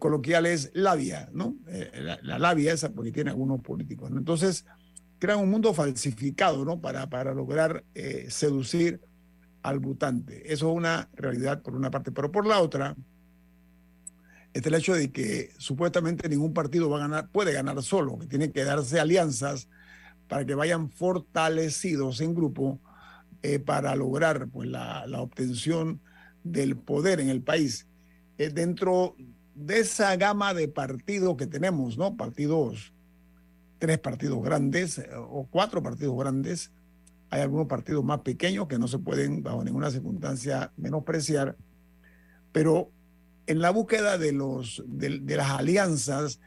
Speaker 2: coloquiales labia, ¿no? La, la labia esa porque tiene algunos políticos, ¿no? Entonces, crean un mundo falsificado, ¿no? Para, para lograr eh, seducir al votante. Eso es una realidad por una parte, pero por la otra, está el hecho de que supuestamente ningún partido va a ganar, puede ganar solo, que tiene que darse alianzas para que vayan fortalecidos en grupo eh, para lograr pues, la, la, obtención del poder en el país. Eh, dentro de esa gama de partidos que tenemos, ¿no? Partidos, tres partidos grandes eh, o cuatro partidos grandes, hay algunos partidos más pequeños que no se pueden bajo ninguna circunstancia menospreciar, pero en la búsqueda de, los, de, de las alianzas,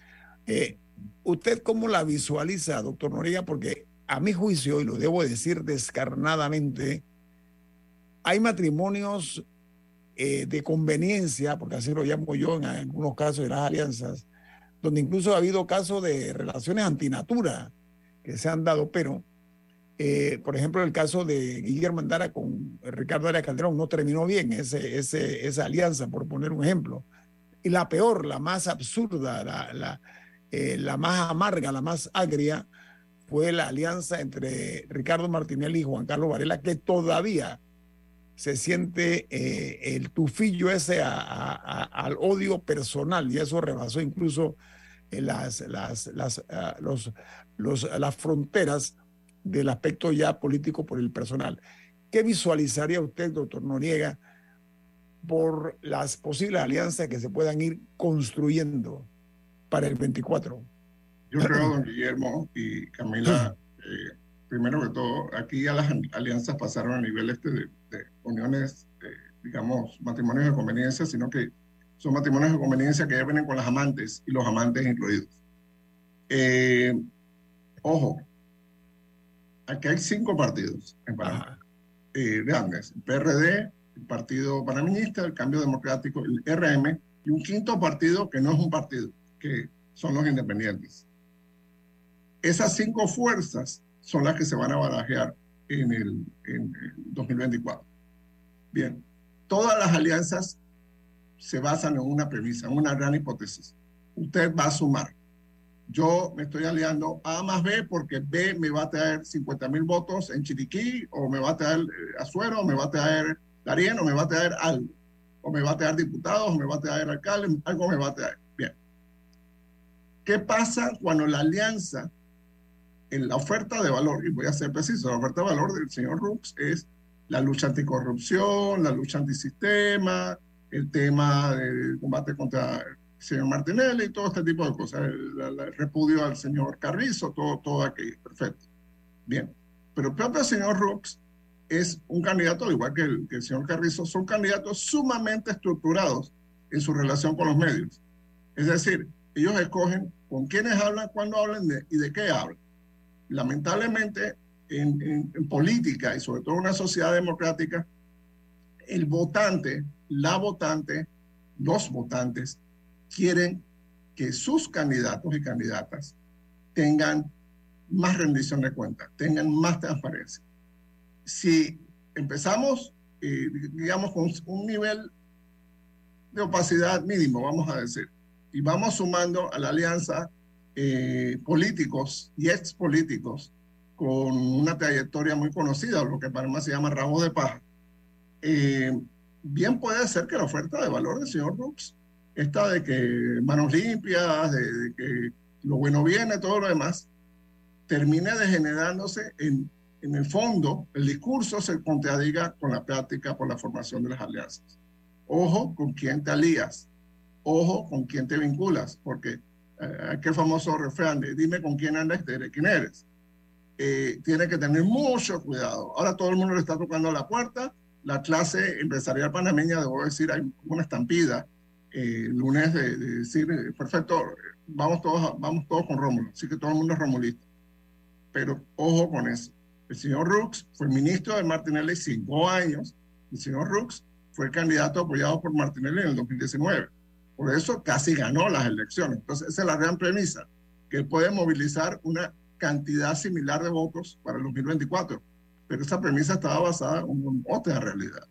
Speaker 2: eh, ¿usted cómo la visualiza, doctor Noriega? Porque a mi juicio, y lo debo decir descarnadamente, hay matrimonios eh, de conveniencia, porque así lo llamo yo en algunos casos de las alianzas, donde incluso ha habido casos de relaciones antinatura que se han dado, pero, eh, por ejemplo, el caso de Guillermo Andara con Ricardo Arias Calderón no terminó bien ese, ese, esa alianza, por poner un ejemplo. Y la peor, la más absurda, la, la, eh, más amarga, la más agria, fue la alianza entre Ricardo Martinelli y Juan Carlos Varela, que todavía se siente eh, el tufillo ese a, al odio personal y eso rebasó incluso las, las, las, uh, los, los, las fronteras del aspecto ya político por el personal. ¿Qué visualizaría usted, doctor Noriega, por las posibles alianzas que se puedan ir construyendo para el 24?
Speaker 4: Yo creo, don Guillermo y Camila, eh, primero que todo, aquí ya las alianzas pasaron a nivel este de, de uniones, eh, digamos, matrimonios de conveniencia, sino que son matrimonios de conveniencia que ya vienen con las amantes y los amantes incluidos. Eh, ojo, aquí hay cinco partidos en Panamá, eh, grandes, el PRD, el Partido Panameñista, el Cambio Democrático, el RM, y un quinto partido que no es un partido, que son los independientes. Esas cinco fuerzas son las que se van a barajear en el, en el 2024. Bien, todas las alianzas se basan en una premisa, en una gran hipótesis. Usted va a sumar. Yo me estoy aliando A más B porque B me va a traer 50 mil votos en Chiriquí, o me va a traer Azuero, o me va a traer Darien, o me va a traer algo. O me va a traer diputados, me va a traer alcaldes, algo me va a traer. Bien. ¿Qué pasa cuando la alianza en la oferta de valor, y voy a ser preciso, la oferta de valor del señor Rux es la lucha anticorrupción, la lucha antisistema, el tema del combate contra el señor Martinelli y todo este tipo de cosas, el, el, el repudio al señor Carrizo, todo, todo aquello, perfecto. Bien, pero el propio señor Rux es un candidato, al igual que el, que el señor Carrizo, son candidatos sumamente estructurados en su relación con los medios. Es decir, ellos escogen con quiénes hablan, cuándo hablan de, y de qué hablan lamentablemente en, en, en, política y sobre todo en una sociedad democrática, el votante, la votante, los votantes quieren que sus candidatos y candidatas tengan más rendición de cuentas, tengan más transparencia. Si empezamos, eh, digamos, con un nivel de opacidad mínimo, vamos a decir, y vamos sumando a la alianza eh, políticos y ex políticos con una trayectoria muy conocida, lo que para más se llama rabo de paja. Eh, bien puede ser que la oferta de valor del señor Brooks, esta de que manos limpias, de, que lo bueno viene, todo lo demás, termine degenerándose en, en el fondo, el discurso se contradiga con la práctica por la formación de las alianzas. Ojo con quién te alías, ojo con quién te vinculas, porque aquel famoso refrán de dime con quién andas, te diré quién eres. Eh, tiene que tener mucho cuidado. Ahora todo el mundo le está tocando la puerta. La clase empresarial panameña, debo decir, hay una estampida eh, lunes de, de, decir, perfecto, vamos todos, vamos todos con Rómulo. Así que todo el mundo es romulista. Pero ojo con eso. El señor Rux fue ministro de Martinelli cinco años. El señor Rux fue el candidato apoyado por Martinelli en el 2019 por eso casi ganó las elecciones. Entonces, esa es la gran premisa, que puede movilizar una cantidad similar de votos para el 2024. Pero esa premisa estaba basada en otra realidad.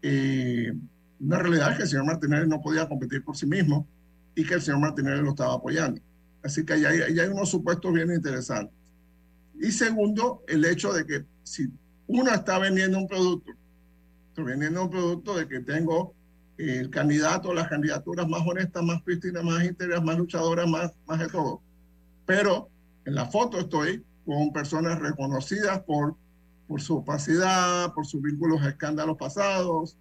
Speaker 4: Eh, una realidad que el señor Martinelli no podía competir por sí mismo y que el señor Martinelli lo estaba apoyando. Así que ahí hay, hay unos supuestos bien interesantes. Y segundo, el hecho de que si uno está vendiendo un producto Estoy vendiendo un producto de que tengo el candidato, las candidaturas más honestas, más prístinas, más íntegras, más luchadoras, más, más de todo. Pero en la foto estoy con personas reconocidas por, por su opacidad, por sus vínculos a escándalos pasados,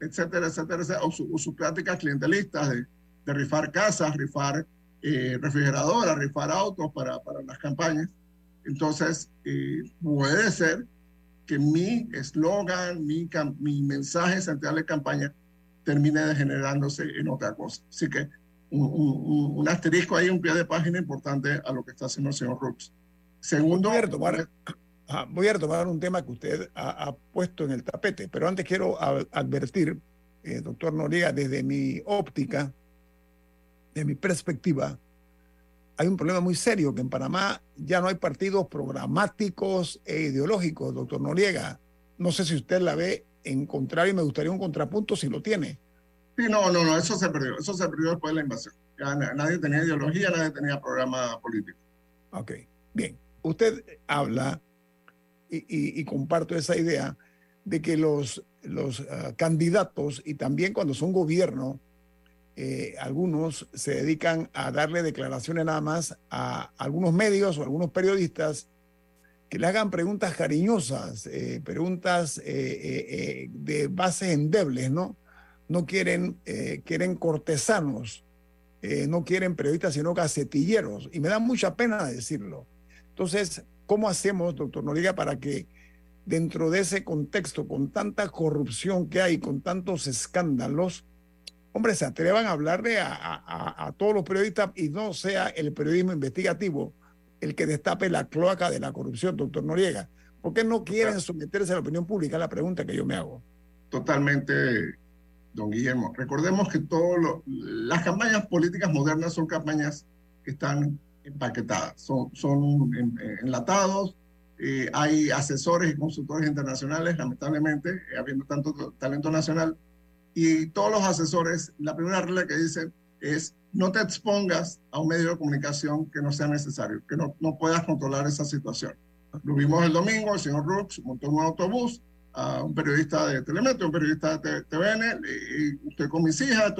Speaker 4: etcétera, etcétera, o, sus prácticas clientelistas de, de, rifar casas, rifar eh, refrigeradoras, rifar autos para, para las campañas. Entonces, eh, puede ser que mi eslogan, mi, mi mensaje central de campaña termine degenerándose en otra cosa. Así que un, un, asterisco ahí, un pie de página importante a lo que está haciendo el señor Rooks. Segundo,
Speaker 2: a retomar, voy a retomar un tema que usted ha, puesto en el tapete, pero antes quiero advertir, eh, doctor Noriega, desde mi óptica, de mi perspectiva, hay un problema muy serio, que en Panamá ya no hay partidos programáticos e ideológicos, doctor Noriega. No sé si usted la ve en contrario y me gustaría un contrapunto si lo tiene.
Speaker 4: Sí, no, no, no, eso se perdió, eso se perdió después de la invasión. Ya nadie tenía ideología, nadie tenía programa político.
Speaker 2: Ok, bien. Usted habla y, comparto esa idea de que los, los ah, candidatos y también cuando son gobierno, eh, algunos se dedican a darle declaraciones nada más a algunos medios o algunos periodistas que le hagan preguntas cariñosas, eh, preguntas eh, de bases endebles, ¿no? No quieren, quieren cortesanos, no quieren periodistas, sino gacetilleros. Y me da mucha pena decirlo. Entonces, ¿cómo hacemos, doctor Noriega, para que dentro de ese contexto, con tanta corrupción que hay, con tantos escándalos, hombre, se atrevan a hablarle a, todos los periodistas y no sea el periodismo investigativo el que destape la cloaca de la corrupción, doctor Noriega. ¿Por qué no quieren someterse a la opinión pública? la pregunta que yo me hago.
Speaker 4: Totalmente, don Guillermo. Recordemos que todas las campañas políticas modernas son campañas que están empaquetadas, son, son enlatados. Eh, hay asesores y consultores internacionales, lamentablemente, eh, habiendo tanto talento nacional, y todos los asesores, la primera regla que dicen es no te expongas a un medio de comunicación que no sea necesario, que no, no puedas controlar esa situación. Lo vimos el domingo, el señor Rooks montó un autobús a un periodista de Telemetro, un periodista de TVN, y usted con mis hijas,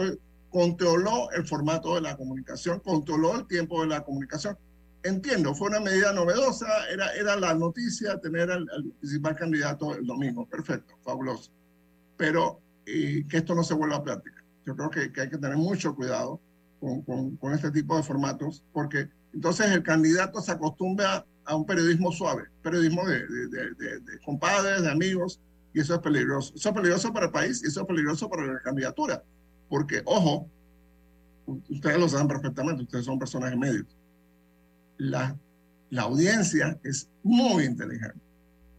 Speaker 4: controló el formato de la comunicación, controló el tiempo de la comunicación. Entiendo, fue una medida novedosa, era, era la noticia tener al, al principal candidato el domingo, perfecto, fabuloso. Pero y que esto no se vuelva a práctica. Yo creo que, que hay que tener mucho cuidado con, con, este tipo de formatos, porque entonces el candidato se acostumbra a un periodismo suave, periodismo de, de, de, compadres, de amigos, y eso es peligroso. Eso es peligroso para el país y eso es peligroso para la candidatura, porque, ojo, ustedes lo saben perfectamente, ustedes son personas de medios. La, la audiencia es muy inteligente.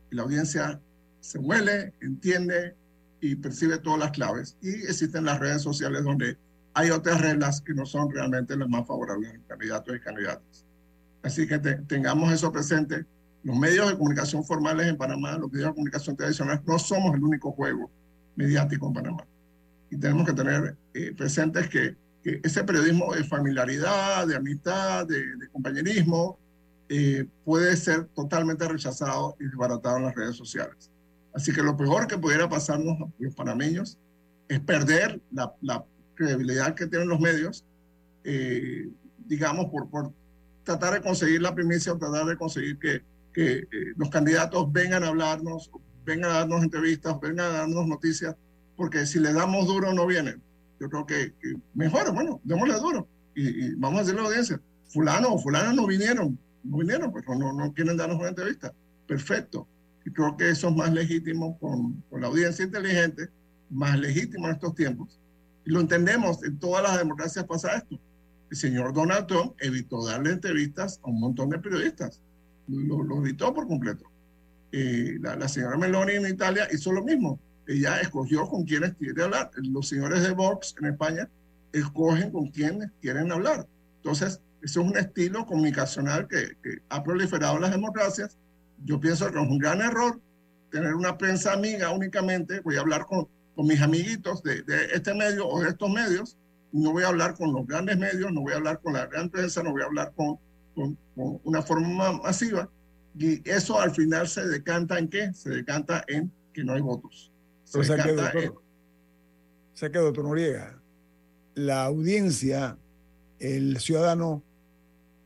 Speaker 4: La audiencia se huele, entiende, y percibe todas las claves. Y existen las redes sociales donde hay otras reglas que no son realmente las más favorables a los candidatos y candidatas. Así que tengamos eso presente. Los medios de comunicación formales en Panamá, los medios de comunicación tradicionales, no somos el único juego mediático en Panamá. Y tenemos que tener eh, presentes que, que, ese periodismo de familiaridad, de amistad, de, compañerismo, eh, puede ser totalmente rechazado y desbaratado en las redes sociales. Así que lo peor que pudiera pasarnos a los panameños es perder la, credibilidad que tienen los medios, eh, digamos, por, por tratar de conseguir la primicia o tratar de conseguir que, que eh, los candidatos vengan a hablarnos, vengan a darnos entrevistas, vengan a darnos noticias, porque si le damos duro no vienen. Yo creo que, mejor, bueno, démosle duro y, vamos a a la audiencia, fulano o fulana no vinieron, no vinieron, pues no, no quieren darnos una entrevista. Perfecto, y creo que eso es más legítimo con, con la audiencia inteligente, más legítimo en estos tiempos. Y lo entendemos, en todas las democracias pasa esto. El señor Donald Trump evitó darle entrevistas a un montón de periodistas. Lo, lo evitó por completo. Eh, la, la, señora Meloni en Italia hizo lo mismo. Ella escogió con quienes quiere hablar. Los señores de Vox en España escogen con quienes quieren hablar. Entonces, eso es un estilo comunicacional que, que ha proliferado en las democracias yo pienso que es un gran error tener una prensa amiga únicamente. Voy a hablar con, con mis amiguitos de, de, este medio o de estos medios. No voy a hablar con los grandes medios, no voy a hablar con la gran prensa, no voy a hablar con, con, una forma masiva. Y eso al final se decanta en qué? Se decanta en que no hay votos.
Speaker 2: O sea, que, doctor, o sea que, doctor Noriega, la audiencia, el ciudadano,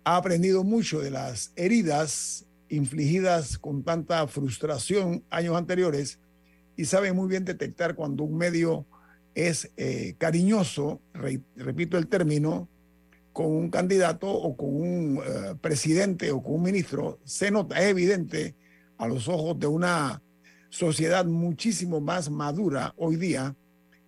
Speaker 2: ha aprendido mucho de las heridas infligidas con tanta frustración años anteriores y sabe muy bien detectar cuando un medio es eh, cariñoso, re- repito el término, con un candidato o con un eh, presidente o con un ministro, se nota, es evidente a los ojos de una sociedad muchísimo más madura hoy día,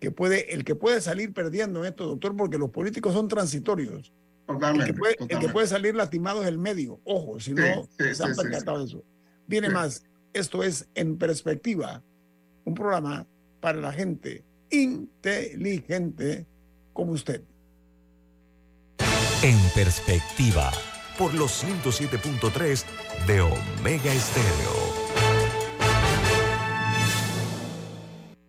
Speaker 2: que puede, el que puede salir perdiendo en esto, doctor, porque los políticos son transitorios.
Speaker 4: Totalmente,
Speaker 2: el, que puede, el que
Speaker 4: totalmente.
Speaker 2: puede salir lastimado es el medio. Ojo, si
Speaker 4: Sí,
Speaker 2: no
Speaker 4: sí,
Speaker 2: se han
Speaker 4: sí, sí,
Speaker 2: percatado de eso. Viene
Speaker 4: Sí.
Speaker 2: más. Esto es En Perspectiva, un programa para la gente inteligente como usted.
Speaker 7: En perspectiva,
Speaker 1: por los 107.3 de Omega Estéreo.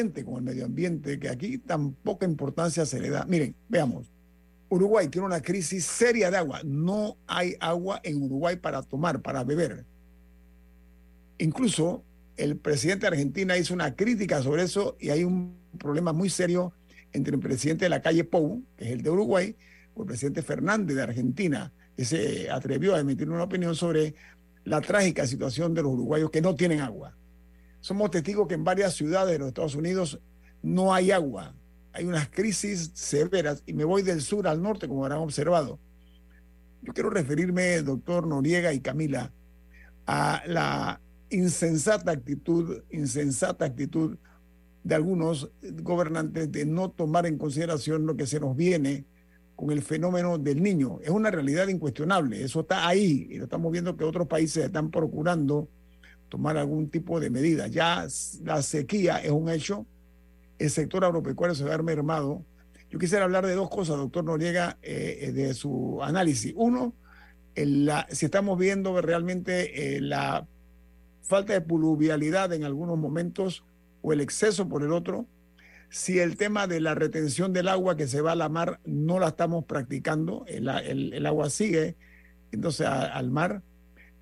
Speaker 2: Ambiente, con el medio ambiente, que aquí tan poca importancia se le da. Miren, veamos. Uruguay tiene una crisis seria de agua. No hay agua en Uruguay para tomar, para beber. Incluso el presidente de Argentina hizo una crítica sobre eso y hay un problema muy serio entre el presidente de la calle Pou, que es el de Uruguay, con el presidente Fernández de Argentina, que se atrevió a emitir una opinión sobre la trágica situación de los uruguayos que no tienen agua. Somos testigos que en varias ciudades de los Estados Unidos no hay agua. Hay unas crisis severas y me voy del sur al norte, como habrán observado. Yo quiero referirme, doctor Noriega y Camila, a la insensata actitud, insensata actitud de algunos gobernantes de no tomar en consideración lo que se nos viene con el fenómeno del niño. Es una realidad incuestionable, eso está ahí y lo estamos viendo que otros países están procurando tomar algún tipo de medida. Ya la sequía es un hecho, el sector agropecuario se va a ver mermado. Yo quisiera hablar de dos cosas, doctor Noriega, eh, de su análisis. Uno, el, la, si estamos viendo realmente eh, la falta de pluvialidad en algunos momentos o el exceso por el otro, si el tema de la retención del agua que se va a la mar no la estamos practicando, el, el, el agua sigue entonces a, al mar.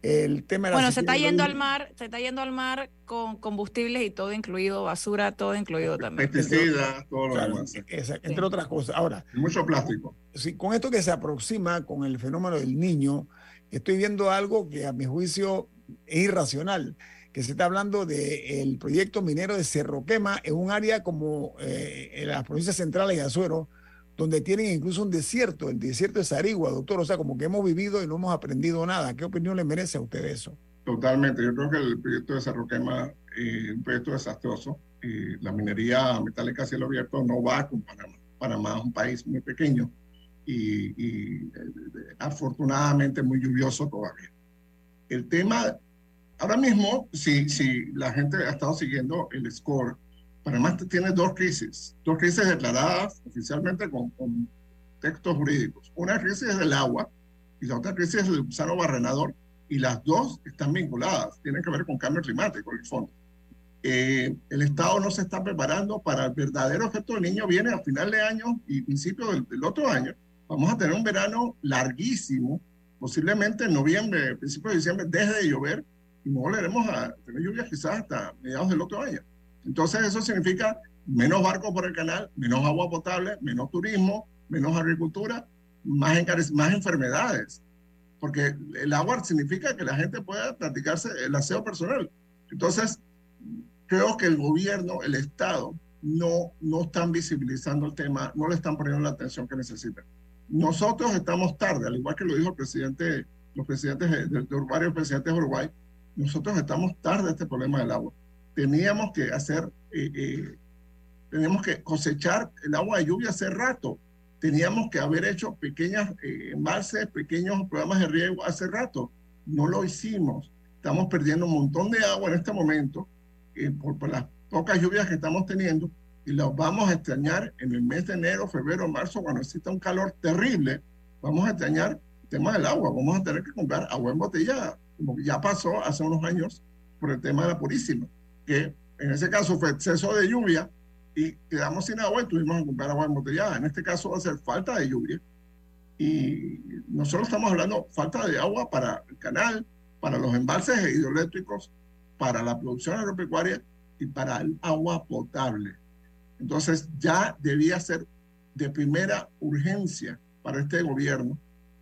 Speaker 2: El tema de
Speaker 6: bueno, se está yendo al mar, se está yendo al mar con combustibles y todo incluido, basura, todo incluido también.
Speaker 4: Pesticidas, todo lo
Speaker 2: claro,
Speaker 4: demás.
Speaker 2: esa, entre sí. otras cosas. Ahora,
Speaker 4: mucho plástico.
Speaker 2: Sí, con esto que se aproxima con el fenómeno del niño, estoy viendo algo que a mi juicio es irracional que se está hablando del de proyecto minero de Cerro Quema en un área como eh, en las provincias centrales de Azuero, donde tienen incluso un desierto, el desierto de Sarigua, doctor. O sea, como que hemos vivido y no hemos aprendido nada. ¿Qué opinión le merece a usted eso?
Speaker 4: Totalmente. Yo creo que el proyecto de Cerro Quema es eh, un proyecto desastroso. Eh, la minería metálica a cielo abierto no va con Panamá. Panamá es un país muy pequeño y, y afortunadamente muy lluvioso todavía. El tema Ahora mismo, si, si la gente ha estado siguiendo el score, Panamá tiene dos crisis, dos crisis declaradas oficialmente con, con textos jurídicos. Una crisis es del agua y la otra crisis es del gusano barrenador y las dos están vinculadas, tienen que ver con cambio climático en el fondo. Eh, el Estado no se está preparando para el verdadero efecto del niño, viene a final de año y principio del, del otro año. Vamos a tener un verano larguísimo, posiblemente en noviembre, principio de diciembre, deje de llover y no volveremos a tener lluvias quizás hasta mediados del otro año. Entonces eso significa menos barcos por el canal, menos agua potable, menos turismo, menos agricultura, más, enfermedades. Porque el agua significa que la gente pueda practicarse el aseo personal. Entonces, creo que el gobierno, el Estado, no, no están visibilizando el tema, no le están poniendo la atención que necesitan. Nosotros estamos tarde, al igual que lo dijo el presidente, los presidentes de, de, de varios presidentes de Uruguay, nosotros estamos tarde a este problema del agua. Teníamos que hacer, eh, eh, teníamos que cosechar el agua de lluvia hace rato. Teníamos que haber hecho pequeñas eh, embalses, pequeños programas de riego hace rato. No lo hicimos. Estamos perdiendo un montón de agua en este momento eh, por, por, las pocas lluvias que estamos teniendo y los vamos a extrañar en el mes de enero, febrero, marzo, cuando exista un calor terrible. Vamos a extrañar el tema del agua. Vamos a tener que comprar agua embotellada como ya pasó hace unos años por el tema de la Purísima, que en ese caso fue exceso de lluvia y quedamos sin agua y tuvimos que comprar agua embotellada. En este caso va a ser falta de lluvia. Y nosotros estamos hablando falta de agua para el canal, para los embalses hidroeléctricos, para la producción agropecuaria y para el agua potable. Entonces ya debía ser de primera urgencia para este gobierno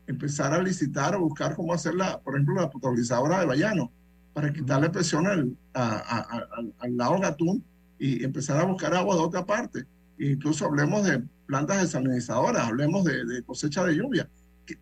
Speaker 4: empezar a licitar o buscar cómo hacerla, por ejemplo, la potabilizadora de Bayano, para quitarle presión al, a, a, a, al lago Gatún y empezar a buscar agua de otra parte. Incluso hablemos de plantas desalinizadoras, hablemos de, de, cosecha de lluvia.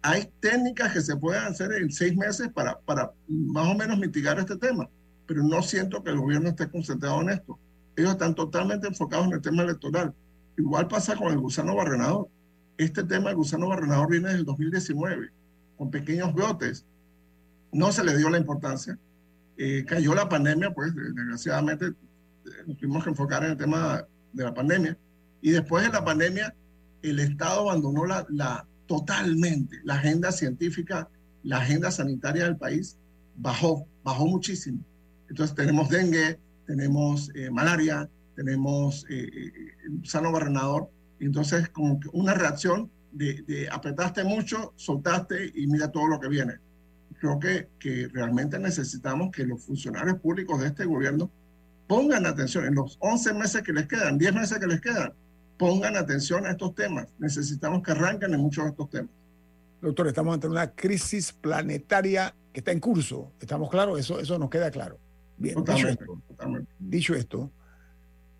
Speaker 4: Hay técnicas que se pueden hacer en seis meses para, para más o menos mitigar este tema, pero no siento que el gobierno esté concentrado en esto. Ellos están totalmente enfocados en el tema electoral. Igual pasa con el gusano barrenador este tema del gusano barrenador viene desde el 2019, con pequeños brotes. No se le dio la importancia. Eh, cayó la pandemia, pues desgraciadamente nos tuvimos que enfocar en el tema de la pandemia. Y después de la pandemia, el Estado abandonó la, la, totalmente la agenda científica, la agenda sanitaria del país, bajó, bajó muchísimo. Entonces tenemos dengue, tenemos eh, malaria, tenemos eh, gusano barrenador entonces, como una reacción de, de, apretaste mucho, soltaste y mira todo lo que viene. Creo que, que realmente necesitamos que los funcionarios públicos de este gobierno pongan atención en los 11 meses que les quedan, 10 meses que les quedan, pongan atención a estos temas. Necesitamos que arranquen en muchos de estos temas.
Speaker 2: Doctor, estamos ante una crisis planetaria que está en curso. ¿Estamos claros? Eso, eso nos queda claro. Bien,
Speaker 4: totalmente,
Speaker 2: dicho, esto,
Speaker 4: totalmente.
Speaker 2: dicho esto,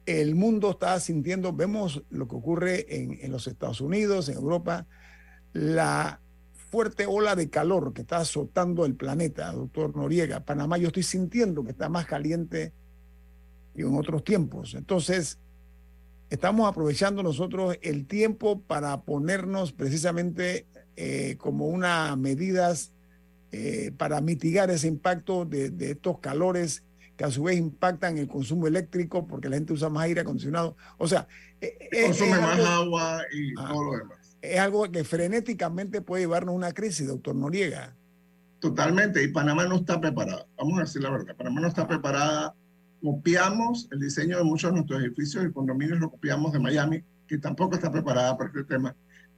Speaker 2: el mundo está sintiendo, vemos lo que ocurre en, en, los Estados Unidos, en Europa, la fuerte ola de calor que está azotando el planeta, doctor Noriega. Panamá yo estoy sintiendo que está más caliente que en otros tiempos. Entonces, estamos aprovechando nosotros el tiempo para ponernos precisamente eh, como una medidas eh, para mitigar ese impacto de, de estos calores que a su vez impactan el consumo eléctrico porque la gente usa más aire acondicionado. O sea,
Speaker 4: es, consume más agua y ah, todo lo demás.
Speaker 2: Es algo que frenéticamente puede llevarnos a una crisis, doctor Noriega.
Speaker 4: Totalmente, y Panamá no está preparada. Vamos a decir la verdad, Panamá no está preparada. Copiamos el diseño de muchos de nuestros edificios y condominios, lo copiamos de Miami, que tampoco está preparada para este tema.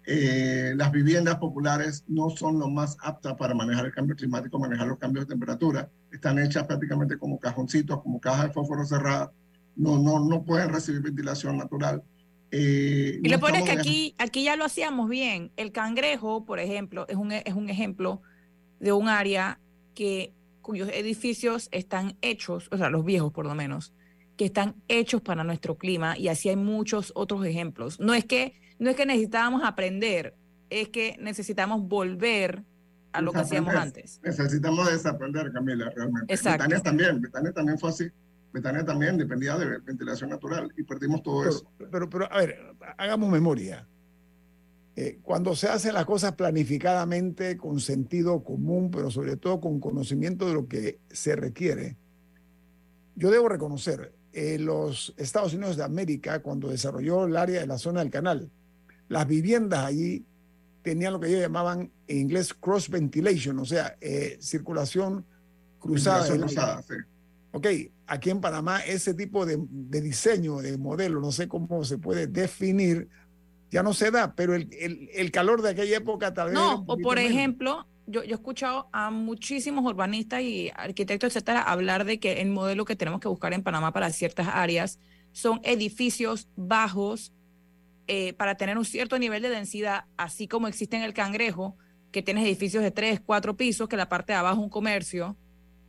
Speaker 4: Eh, las viviendas populares no son lo más aptas para manejar el cambio climático, manejar los cambios de temperatura. Están hechas prácticamente como cajoncitos, como cajas de fósforo cerradas. No, no, no pueden recibir ventilación natural.
Speaker 6: Eh, y no lo peor es que aquí, aquí ya lo hacíamos bien. El cangrejo, por ejemplo, es un, es un ejemplo de un área que, cuyos edificios están hechos, o sea, los viejos por lo menos, que están hechos para nuestro clima y así hay muchos otros ejemplos. No es que no es que necesitábamos aprender, es que necesitamos volver a lo que hacíamos antes.
Speaker 4: Necesitamos desaprender, Camila, realmente.
Speaker 6: Exacto.
Speaker 4: Betania también, Betania también fue así. Betania también dependía de ventilación natural y perdimos todo
Speaker 2: pero,
Speaker 4: eso.
Speaker 2: Pero, pero, a ver, hagamos memoria. Eh, cuando se hacen las cosas planificadamente, con sentido común, pero sobre todo con conocimiento de lo que se requiere, yo debo reconocer, eh, los Estados Unidos de América, cuando desarrolló el área de la zona del canal, las viviendas allí tenían lo que ellos llamaban en inglés cross ventilation, o sea, eh, circulación cruzada. Aire.
Speaker 4: cruzada, sí.
Speaker 2: Ok, aquí en Panamá ese tipo de, de diseño, de modelo, no sé cómo se puede definir, ya no se da, pero el, el- el calor de aquella época tal vez...
Speaker 6: No, o por
Speaker 2: menos.
Speaker 6: ejemplo, yo, yo he escuchado a muchísimos urbanistas y arquitectos, etcétera, hablar de que el modelo que tenemos que buscar en Panamá para ciertas áreas son edificios bajos eh, para tener un cierto nivel de densidad, así como existe en el Cangrejo, que tienes edificios de tres, cuatro pisos, que la parte de abajo es un comercio,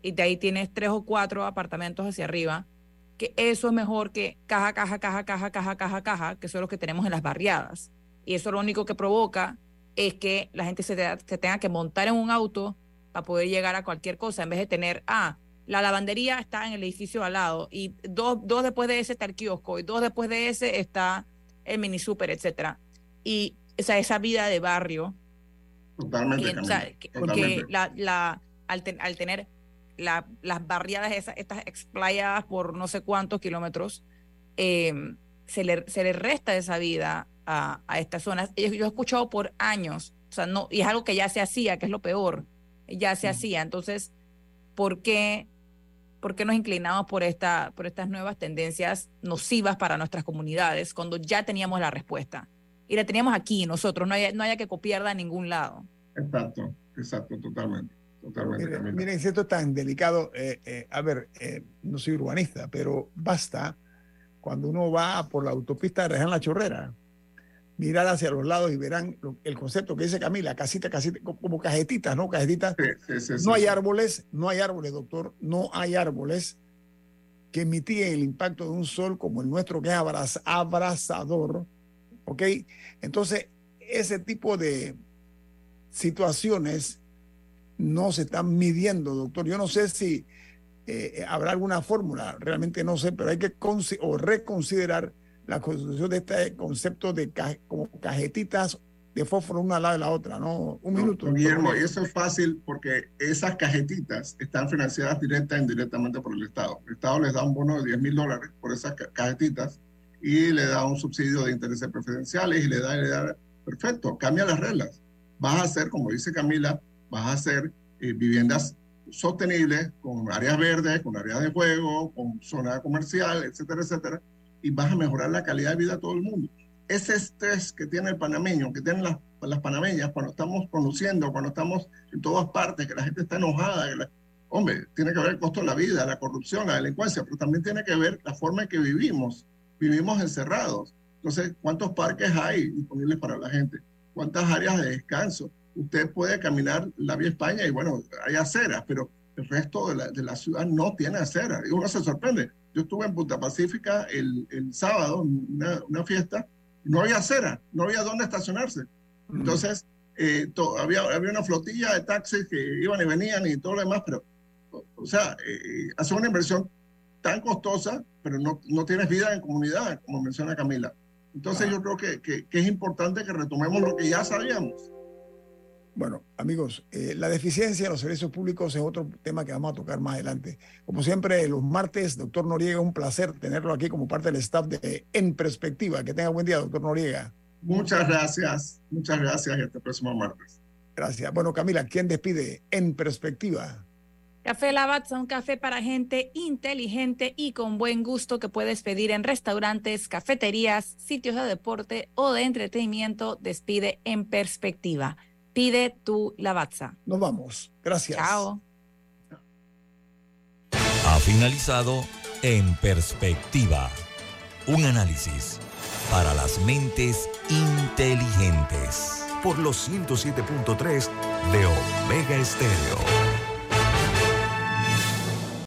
Speaker 6: y de ahí tienes tres o cuatro apartamentos hacia arriba, que eso es mejor que caja, caja, caja, caja, caja, caja, caja, que son los que tenemos en las barriadas. Y eso lo único que provoca es que la gente se, te- se tenga que montar en un auto para poder llegar a cualquier cosa, en vez de tener, ah, la lavandería está en el edificio al lado, y dos, dos después de ese está el kiosco, y dos después de ese está el mini super, etcétera. Y o sea, esa vida de barrio,
Speaker 4: Totalmente.
Speaker 6: o sea, que- porque
Speaker 4: totalmente.
Speaker 6: la, la, al, ten- al tener la- las barriadas esas, estas explayadas por no sé cuántos kilómetros, eh, se, le, se le resta esa vida a, a estas zonas. Yo, yo he escuchado por años, o sea, no, y es algo que ya se hacía, que es lo peor, ya se hacía. Entonces, ¿por qué, por qué nos inclinamos por, esta, por estas nuevas tendencias nocivas para nuestras comunidades cuando ya teníamos la respuesta? Y la teníamos aquí nosotros, no haya, no haya que copiarla a ningún lado.
Speaker 4: Exacto, exacto, totalmente. Totalmente,
Speaker 2: Miren, miren, si esto es tan delicado, eh, eh, a ver, eh, no soy urbanista, pero basta cuando uno va por la autopista de Reján La Chorrera, mirar hacia los lados y verán lo- el concepto que dice Camila, casita, casita, co- como cajetitas, ¿no? Cajetitas.
Speaker 4: sí, sí,
Speaker 2: no hay árboles, no hay árboles, doctor, no hay árboles que mitiguen el impacto de un sol como el nuestro, que es abraz- abrasador, ¿ok? Entonces, ese tipo de situaciones no se están midiendo, doctor. Yo no sé si eh, habrá alguna fórmula, realmente no sé, pero hay que o reconsiderar la constitución de este concepto de ca- como cajetitas de fósforo una al lado de la otra, ¿no? Un minuto.
Speaker 4: Guillermo, y eso es fácil porque esas cajetitas están financiadas directa e indirectamente por el Estado. El Estado les da un bono de 10 mil dólares por esas ca- cajetitas y le da un subsidio de intereses preferenciales y le da, le da perfecto, cambia las reglas. Vas a hacer, como dice Camila, vas a hacer eh, viviendas sostenibles con áreas verdes, con áreas de juego, con zona comercial, etcétera, etcétera, y vas a mejorar la calidad de vida de todo el mundo ese estrés que tiene el panameño, que tienen las, panameñas cuando estamos conduciendo, cuando estamos en todas partes, que la gente está enojada, que hombre, tiene que ver el costo de la vida, la corrupción, la delincuencia, pero también tiene que ver la forma en que vivimos. Vivimos encerrados. Entonces, ¿cuántos parques hay disponibles para la gente? ¿Cuántas áreas de descanso? Usted puede caminar la vía España y bueno, hay aceras, pero el resto de la, de la ciudad no tiene acera. Y uno se sorprende. Yo estuve en Punta Pacífica el, el sábado, una, una fiesta, no había acera, no había dónde estacionarse. Entonces, eh, to- había, había una flotilla de taxis que iban y venían y todo lo demás, pero, o, o sea, eh, hace una inversión tan costosa, pero no, no tienes vida en comunidad, como menciona Camila. Entonces, yo creo que, que- que es importante que retomemos lo que ya sabíamos.
Speaker 2: Bueno, amigos, eh, la deficiencia en los servicios públicos es otro tema que vamos a tocar más adelante. Como siempre, los martes, doctor Noriega, un placer tenerlo aquí como parte del staff de En Perspectiva. Que tenga buen día, doctor Noriega.
Speaker 4: Muchas gracias, muchas gracias y hasta el próximo martes.
Speaker 2: Gracias. Bueno, Camila, ¿quién despide En Perspectiva?
Speaker 6: Café Lavazza, un café para gente inteligente y con buen gusto que puedes pedir en restaurantes, cafeterías, sitios de deporte o de entretenimiento. Despide en perspectiva. Pide tu Lavazza.
Speaker 2: Nos vamos. Gracias.
Speaker 6: Chao.
Speaker 7: Ha finalizado En Perspectiva. Un análisis para las mentes inteligentes.
Speaker 1: Por los 107.3 de Omega Estéreo.